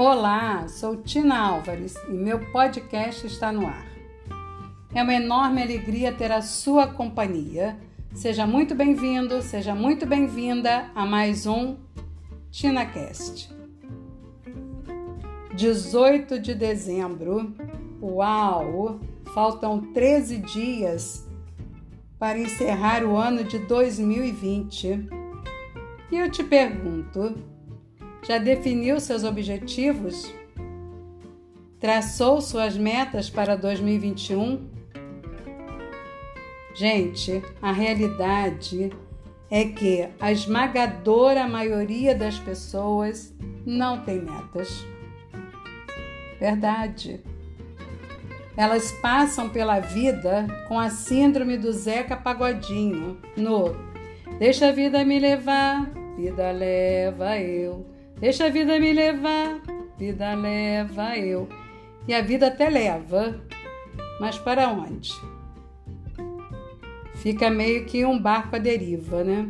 Olá, sou Tina Álvares e meu podcast está no ar. É uma enorme alegria ter a sua companhia. Seja muito bem-vindo, seja muito bem-vinda a mais um TinaCast. 18 de dezembro. Uau! Faltam 13 dias para encerrar o ano de 2020. E eu te pergunto, já definiu seus objetivos? Traçou suas metas para 2021? Gente, a realidade é que a esmagadora maioria das pessoas não tem metas. Verdade. Elas passam pela vida com a síndrome do Zeca Pagodinho, no Deixa a vida me levar, vida leva eu. Deixa a vida me levar, vida leva eu. E a vida até leva, mas para onde? Fica meio que um barco à deriva, né?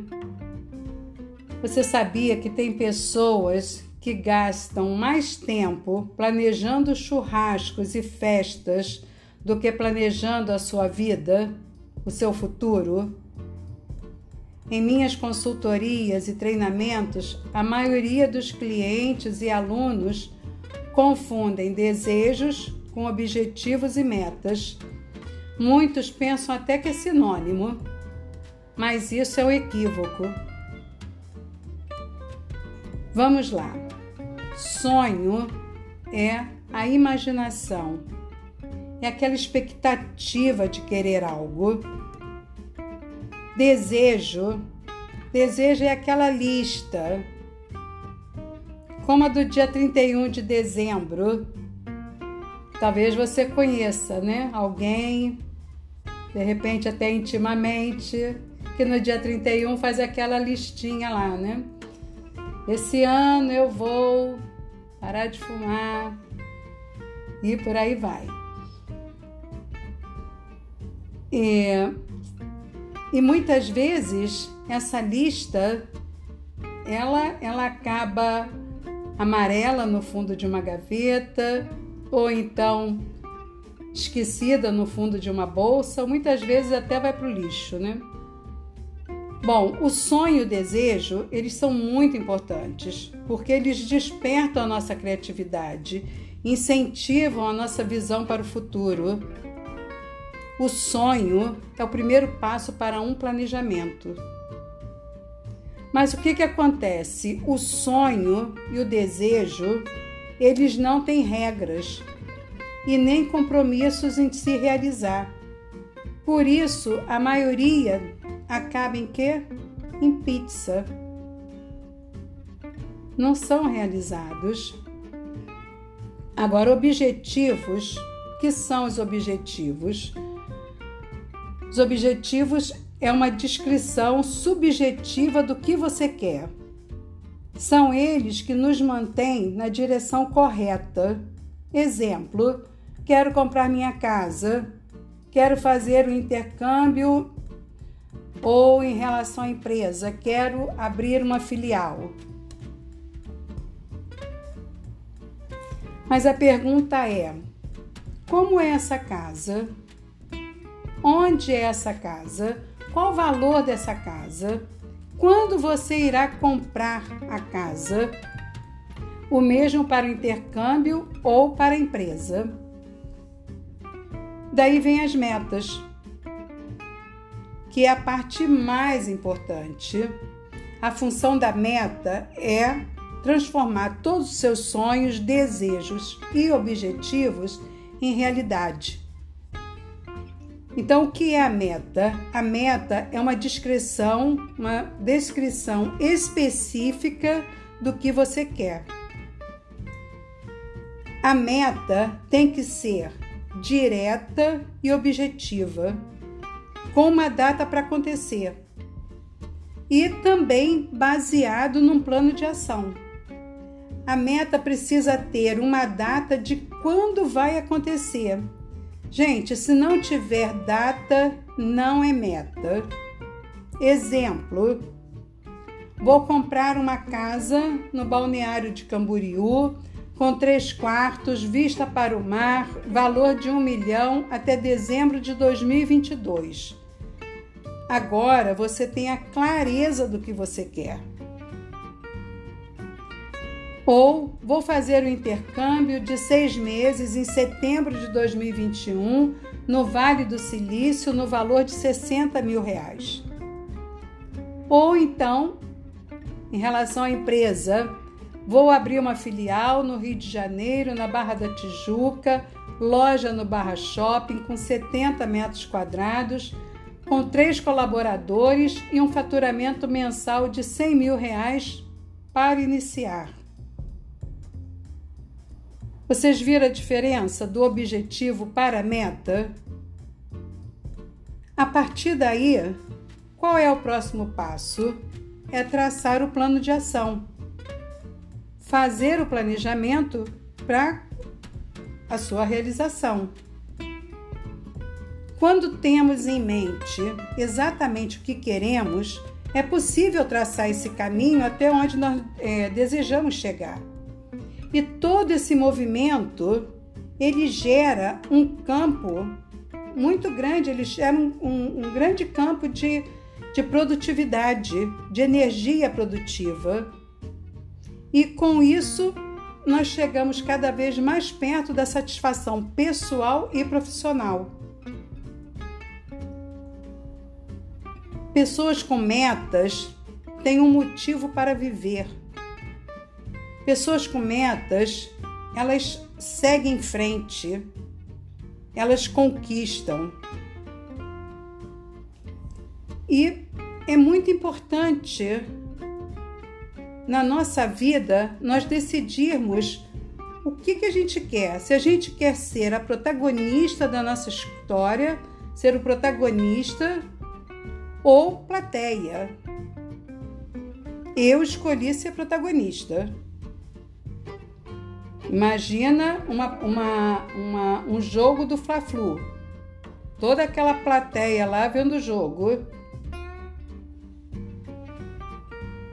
Você sabia que tem pessoas que gastam mais tempo planejando churrascos e festas do que planejando a sua vida, o seu futuro? Em minhas consultorias e treinamentos, a maioria dos clientes e alunos confundem desejos com objetivos e metas. Muitos pensam até que é sinônimo, mas isso é um equívoco. Vamos lá. Sonho é a imaginação, é aquela expectativa de querer algo Desejo. Desejo é aquela lista, como a do dia 31 de dezembro. Talvez você conheça, né? Alguém, de repente até intimamente, que no dia 31 faz aquela listinha lá, né? Esse ano eu vou parar de fumar e por aí vai. E e muitas vezes essa lista ela, ela acaba amarela no fundo de uma gaveta ou então esquecida no fundo de uma bolsa, muitas vezes até vai para o lixo, né? Bom, o sonho e o desejo, eles são muito importantes, porque eles despertam a nossa criatividade, incentivam a nossa visão para o futuro o sonho é o primeiro passo para um planejamento. Mas o que, que acontece? O sonho e o desejo, eles não têm regras e nem compromissos em se realizar. Por isso, a maioria acaba em quê? Em pizza. Não são realizados. Agora, objetivos. O que são os objetivos? Os objetivos é uma descrição subjetiva do que você quer. São eles que nos mantêm na direção correta. Exemplo: quero comprar minha casa, quero fazer o um intercâmbio ou em relação à empresa, quero abrir uma filial. Mas a pergunta é: como é essa casa? Onde é essa casa? Qual o valor dessa casa? Quando você irá comprar a casa? O mesmo para o intercâmbio ou para a empresa. Daí vem as metas, que é a parte mais importante. A função da meta é transformar todos os seus sonhos, desejos e objetivos em realidade. Então, o que é a meta? A meta é uma descrição, uma descrição específica do que você quer. A meta tem que ser direta e objetiva, com uma data para acontecer e também baseado num plano de ação. A meta precisa ter uma data de quando vai acontecer Gente, se não tiver data, não é meta. Exemplo: vou comprar uma casa no balneário de Camboriú, com três quartos, vista para o mar, valor de um milhão até dezembro de 2022. Agora você tem a clareza do que você quer. Ou vou fazer o intercâmbio de seis meses em setembro de 2021 no Vale do Silício no valor de 60 mil reais. Ou então, em relação à empresa, Vou abrir uma filial no Rio de Janeiro, na Barra da Tijuca, loja no Barra Shopping com 70 metros quadrados, com três colaboradores e um faturamento mensal de 100 mil reais para iniciar. Vocês viram a diferença do objetivo para a meta? A partir daí, qual é o próximo passo? É traçar o plano de ação fazer o planejamento para a sua realização. Quando temos em mente exatamente o que queremos, é possível traçar esse caminho até onde nós é, desejamos chegar. E todo esse movimento ele gera um campo muito grande, ele gera um, um, um grande campo de, de produtividade, de energia produtiva e com isso nós chegamos cada vez mais perto da satisfação pessoal e profissional. Pessoas com metas têm um motivo para viver. Pessoas com metas, elas seguem em frente, elas conquistam. E é muito importante na nossa vida nós decidirmos o que, que a gente quer. Se a gente quer ser a protagonista da nossa história, ser o protagonista ou plateia. Eu escolhi ser protagonista. Imagina uma, uma, uma, um jogo do Fla-Flu. Toda aquela plateia lá vendo o jogo.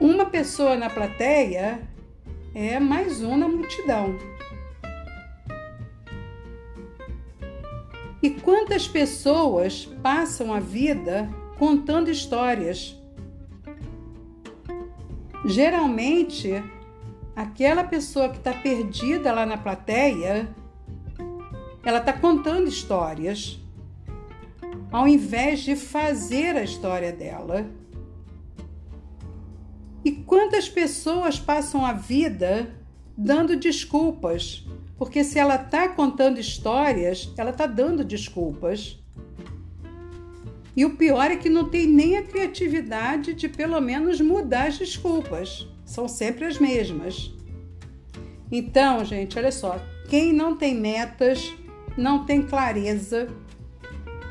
Uma pessoa na plateia é mais um na multidão. E quantas pessoas passam a vida contando histórias? Geralmente, aquela pessoa que está perdida lá na plateia, ela está contando histórias, ao invés de fazer a história dela. E quantas pessoas passam a vida dando desculpas? Porque se ela está contando histórias, ela está dando desculpas. E o pior é que não tem nem a criatividade de pelo menos mudar as desculpas. São sempre as mesmas. Então, gente, olha só: quem não tem metas, não tem clareza.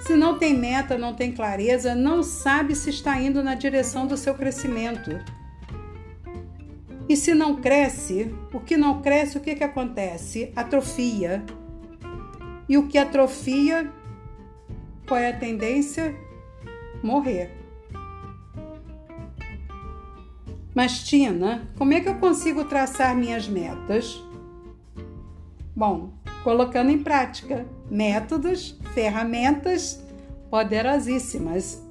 Se não tem meta, não tem clareza, não sabe se está indo na direção do seu crescimento. E se não cresce, o que não cresce, o que, que acontece? Atrofia. E o que atrofia, qual é a tendência? Morrer. Mas, Tina, como é que eu consigo traçar minhas metas? Bom, colocando em prática métodos, ferramentas poderosíssimas.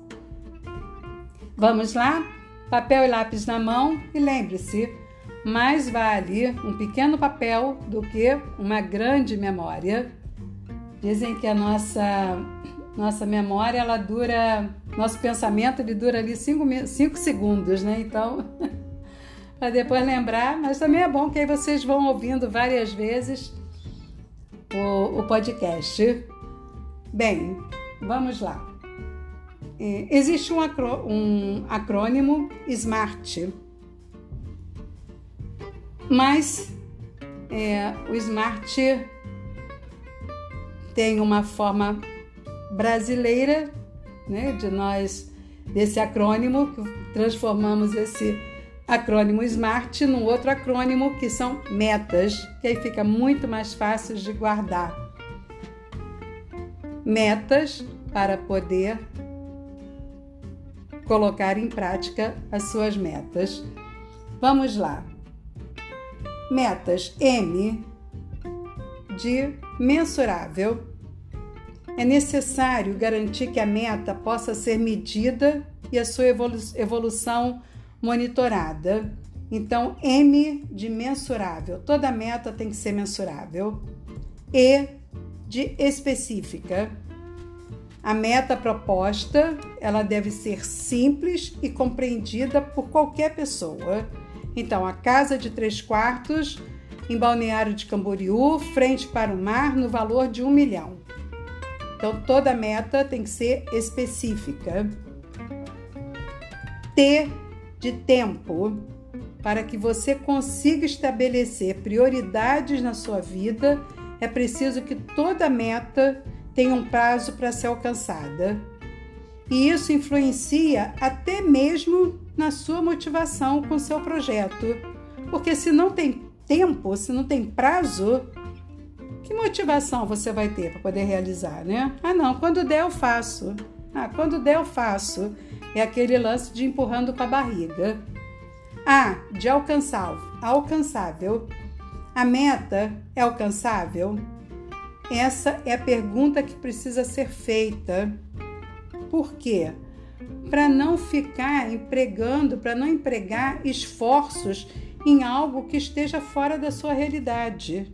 Vamos lá? Papel e lápis na mão e lembre-se, mais vale um pequeno papel do que uma grande memória. Dizem que a nossa nossa memória ela dura, nosso pensamento ele dura ali 5 segundos, né? Então, para depois lembrar, mas também é bom que aí vocês vão ouvindo várias vezes o, o podcast. Bem, vamos lá. É, existe um, acrô, um acrônimo SMART mas é, o Smart tem uma forma brasileira né, de nós, desse acrônimo, que transformamos esse acrônimo SMART num outro acrônimo que são metas, que aí fica muito mais fácil de guardar. Metas para poder colocar em prática as suas metas. Vamos lá. Metas M de mensurável. É necessário garantir que a meta possa ser medida e a sua evolução monitorada. Então, M de mensurável. Toda meta tem que ser mensurável. E de específica. A meta proposta, ela deve ser simples e compreendida por qualquer pessoa. Então, a casa de três quartos em Balneário de Camboriú, frente para o mar, no valor de um milhão. Então, toda meta tem que ser específica. T de tempo, para que você consiga estabelecer prioridades na sua vida, é preciso que toda meta tenha um prazo para ser alcançada. E isso influencia até mesmo na sua motivação com o seu projeto. Porque se não tem tempo, se não tem prazo, que motivação você vai ter para poder realizar, né? Ah, não, quando der eu faço. Ah, quando der eu faço. É aquele lance de empurrando com a barriga. Ah, de alcançável. alcançável. A meta é alcançável? Essa é a pergunta que precisa ser feita. Por quê? Para não ficar empregando, para não empregar esforços em algo que esteja fora da sua realidade.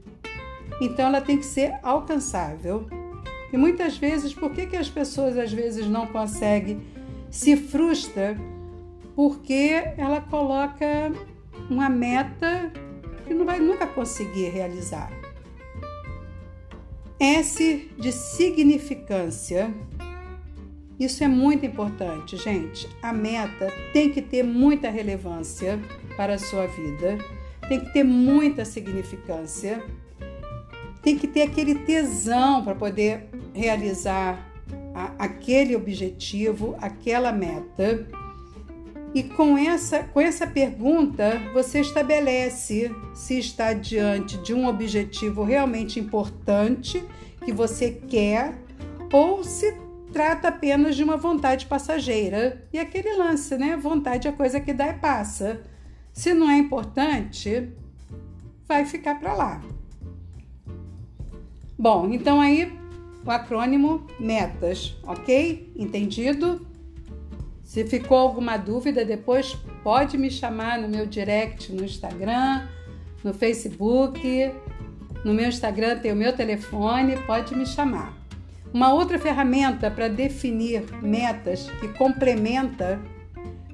Então ela tem que ser alcançável. E muitas vezes, por que, que as pessoas às vezes não conseguem? Se frustra porque ela coloca uma meta que não vai nunca conseguir realizar. S de significância. Isso é muito importante, gente. A meta tem que ter muita relevância para a sua vida, tem que ter muita significância, tem que ter aquele tesão para poder realizar a, aquele objetivo, aquela meta. E com essa, com essa pergunta, você estabelece se está diante de um objetivo realmente importante que você quer ou se trata apenas de uma vontade passageira. E aquele lance, né? Vontade é coisa que dá e passa. Se não é importante, vai ficar para lá. Bom, então aí o acrônimo metas, ok? Entendido? Se ficou alguma dúvida, depois pode me chamar no meu direct no Instagram, no Facebook. No meu Instagram tem o meu telefone, pode me chamar. Uma outra ferramenta para definir metas que complementa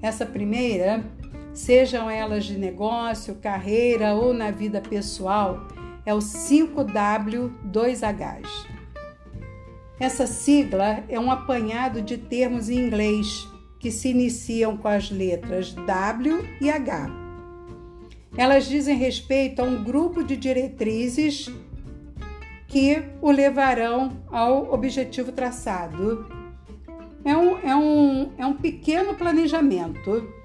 essa primeira sejam elas de negócio, carreira ou na vida pessoal, é o 5W2Hs. Essa sigla é um apanhado de termos em inglês que se iniciam com as letras W e H. Elas dizem respeito a um grupo de diretrizes que o levarão ao objetivo traçado. É um, é um, é um pequeno planejamento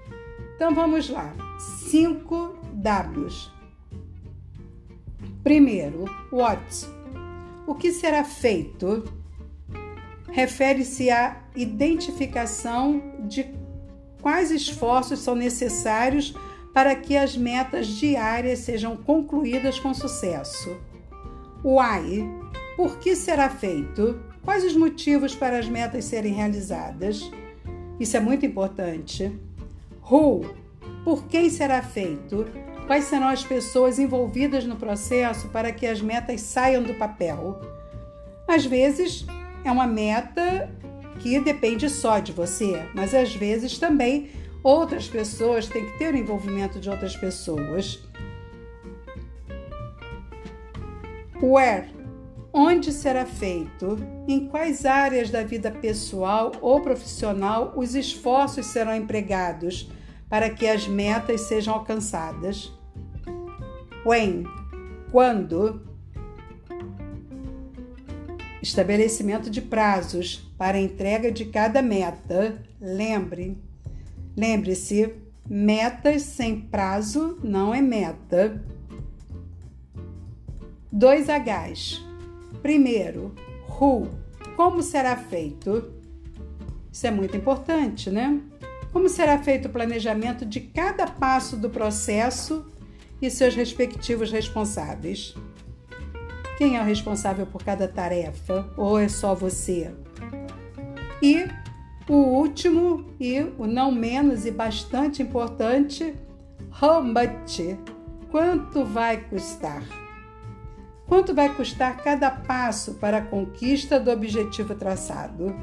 então vamos lá. Cinco Ws. Primeiro, what? O que será feito? Refere-se à identificação de quais esforços são necessários para que as metas diárias sejam concluídas com sucesso. Why? Por que será feito? Quais os motivos para as metas serem realizadas? Isso é muito importante. Who? Por quem será feito? Quais serão as pessoas envolvidas no processo para que as metas saiam do papel? Às vezes é uma meta que depende só de você, mas às vezes também outras pessoas têm que ter o envolvimento de outras pessoas. Where? Onde será feito? Em quais áreas da vida pessoal ou profissional os esforços serão empregados? Para que as metas sejam alcançadas. When, quando. Estabelecimento de prazos para entrega de cada meta. Lembre, lembre-se, metas sem prazo não é meta. Dois Hs. Primeiro, who, como será feito? Isso é muito importante, né? Como será feito o planejamento de cada passo do processo e seus respectivos responsáveis? Quem é o responsável por cada tarefa? Ou é só você? E o último e o não menos e bastante importante, how much? Quanto vai custar? Quanto vai custar cada passo para a conquista do objetivo traçado?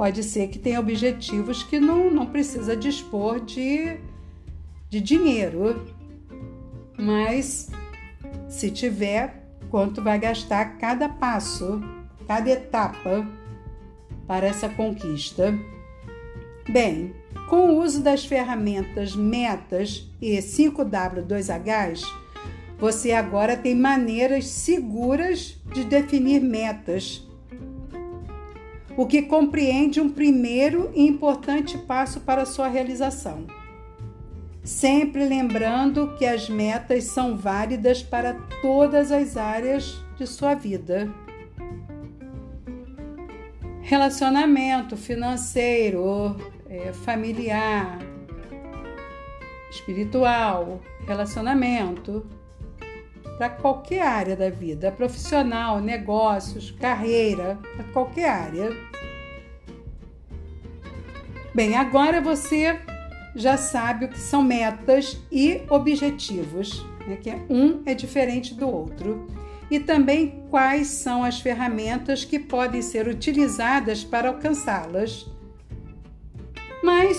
Pode ser que tenha objetivos que não, não precisa dispor de, de dinheiro, mas se tiver, quanto vai gastar cada passo, cada etapa para essa conquista? Bem, com o uso das ferramentas Metas e 5W2Hs, você agora tem maneiras seguras de definir metas o que compreende um primeiro e importante passo para sua realização. Sempre lembrando que as metas são válidas para todas as áreas de sua vida. Relacionamento financeiro, é, familiar, espiritual, relacionamento, para qualquer área da vida, profissional, negócios, carreira, para qualquer área. Bem, agora você já sabe o que são metas e objetivos, né? que um é diferente do outro. E também quais são as ferramentas que podem ser utilizadas para alcançá-las. Mas,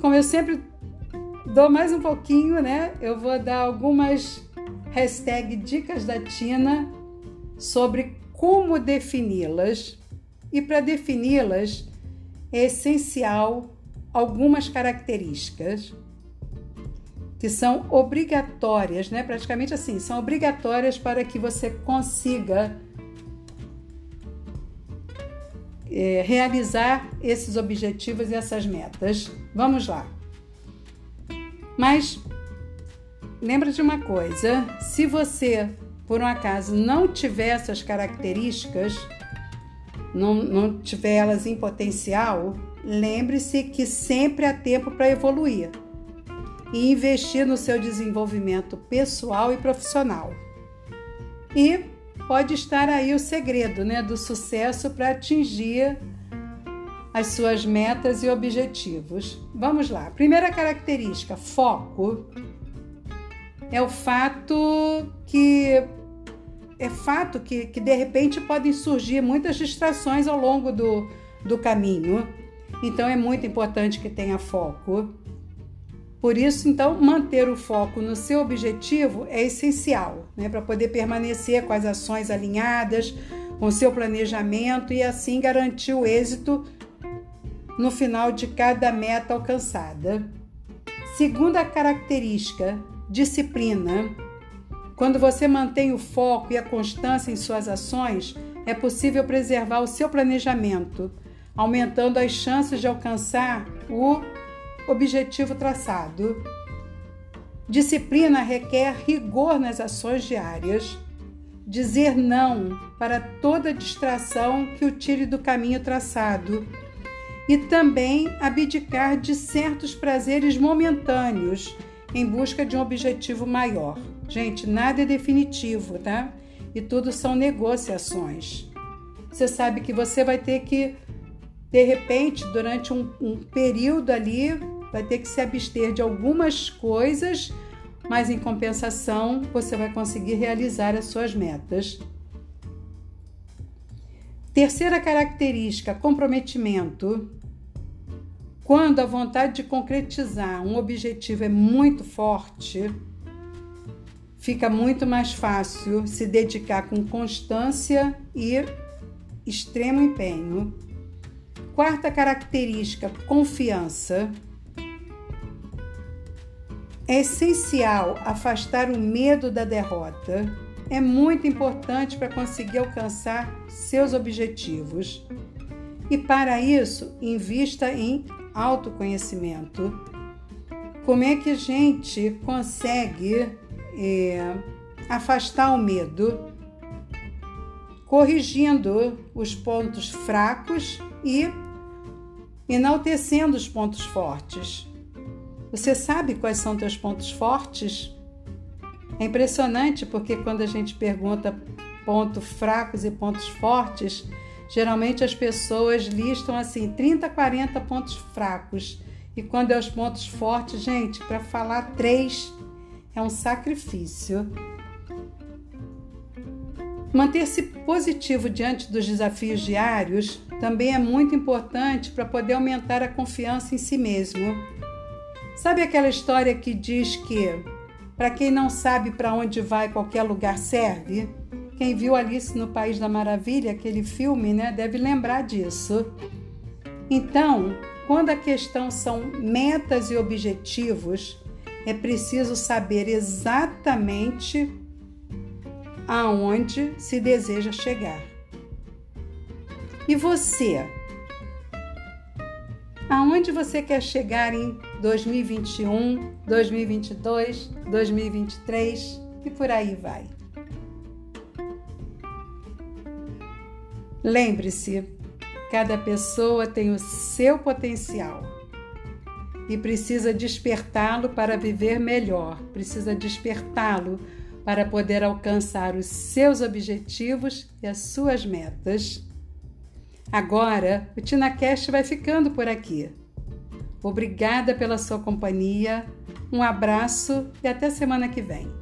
como eu sempre dou mais um pouquinho, né? Eu vou dar algumas hashtag dicas da Tina sobre como defini-las. E para defini-las, é essencial algumas características que são obrigatórias, né? Praticamente assim, são obrigatórias para que você consiga é, realizar esses objetivos e essas metas. Vamos lá. Mas lembra de uma coisa: se você, por um acaso, não tiver essas características, não, não tiver elas em potencial, lembre-se que sempre há tempo para evoluir e investir no seu desenvolvimento pessoal e profissional. E pode estar aí o segredo né, do sucesso para atingir as suas metas e objetivos. Vamos lá. Primeira característica: foco. É o fato que é fato que, que de repente podem surgir muitas distrações ao longo do, do caminho. Então é muito importante que tenha foco. Por isso, então, manter o foco no seu objetivo é essencial, né, para poder permanecer com as ações alinhadas, com seu planejamento e assim garantir o êxito no final de cada meta alcançada. Segunda característica, disciplina. Quando você mantém o foco e a constância em suas ações, é possível preservar o seu planejamento, aumentando as chances de alcançar o objetivo traçado. Disciplina requer rigor nas ações diárias, dizer não para toda distração que o tire do caminho traçado e também abdicar de certos prazeres momentâneos em busca de um objetivo maior. Gente, nada é definitivo, tá? E tudo são negociações. Você sabe que você vai ter que, de repente, durante um, um período ali, vai ter que se abster de algumas coisas, mas em compensação você vai conseguir realizar as suas metas. Terceira característica: comprometimento. Quando a vontade de concretizar um objetivo é muito forte, fica muito mais fácil se dedicar com constância e extremo empenho. Quarta característica: confiança. É essencial afastar o medo da derrota. É muito importante para conseguir alcançar seus objetivos. E para isso, invista em autoconhecimento. Como é que a gente consegue é, afastar o medo, corrigindo os pontos fracos e enaltecendo os pontos fortes? Você sabe quais são teus pontos fortes? É impressionante porque quando a gente pergunta pontos fracos e pontos fortes, geralmente as pessoas listam assim 30, 40 pontos fracos. E quando é os pontos fortes, gente, para falar três é um sacrifício. Manter-se positivo diante dos desafios diários também é muito importante para poder aumentar a confiança em si mesmo. Sabe aquela história que diz que para quem não sabe para onde vai, qualquer lugar serve? Quem viu Alice no País da Maravilha, aquele filme, né, deve lembrar disso. Então, quando a questão são metas e objetivos, é preciso saber exatamente aonde se deseja chegar. E você? Aonde você quer chegar em 2021, 2022, 2023 e por aí vai? Lembre-se, cada pessoa tem o seu potencial e precisa despertá-lo para viver melhor, precisa despertá-lo para poder alcançar os seus objetivos e as suas metas. Agora, o TinaCast vai ficando por aqui. Obrigada pela sua companhia, um abraço e até semana que vem.